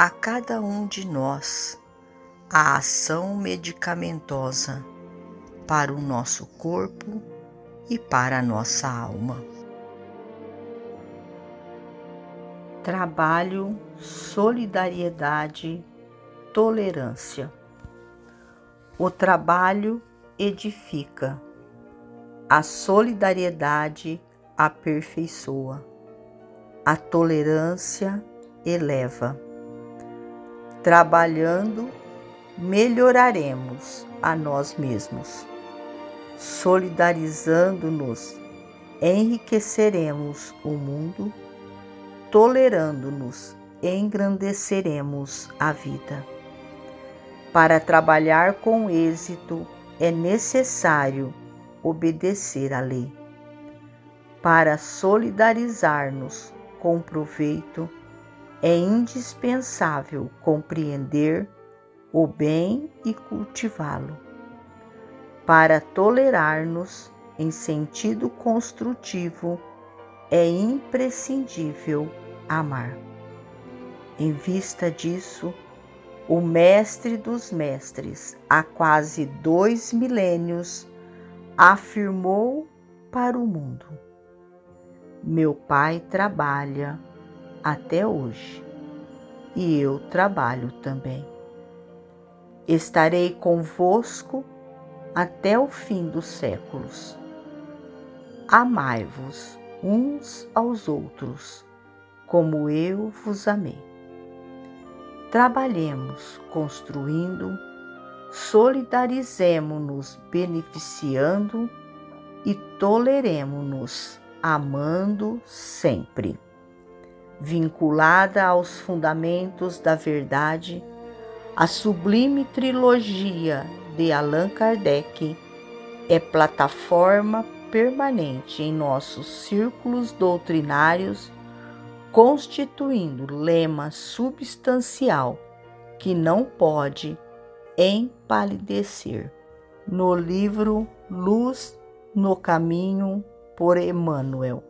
a cada um de nós a ação medicamentosa para o nosso corpo e para a nossa alma. Trabalho, solidariedade, tolerância. O trabalho edifica, a solidariedade aperfeiçoa, a tolerância eleva. Trabalhando, melhoraremos a nós mesmos. Solidarizando-nos, enriqueceremos o mundo, tolerando-nos, engrandeceremos a vida. Para trabalhar com êxito, é necessário obedecer à lei para solidarizar-nos com proveito, é indispensável compreender o bem e cultivá-lo. Para tolerar-nos em sentido construtivo, é imprescindível amar. Em vista disso, o Mestre dos Mestres, há quase dois milênios, afirmou para o mundo meu pai trabalha até hoje e eu trabalho também. Estarei convosco até o fim dos séculos. Amai-vos uns aos outros, como eu vos amei. Trabalhemos construindo, solidarizemo-nos beneficiando e toleremo-nos amando sempre. Vinculada aos fundamentos da verdade, a sublime trilogia de Allan Kardec é plataforma permanente em nossos círculos doutrinários, constituindo lema substancial que não pode empalidecer. No livro Luz no Caminho por Emmanuel.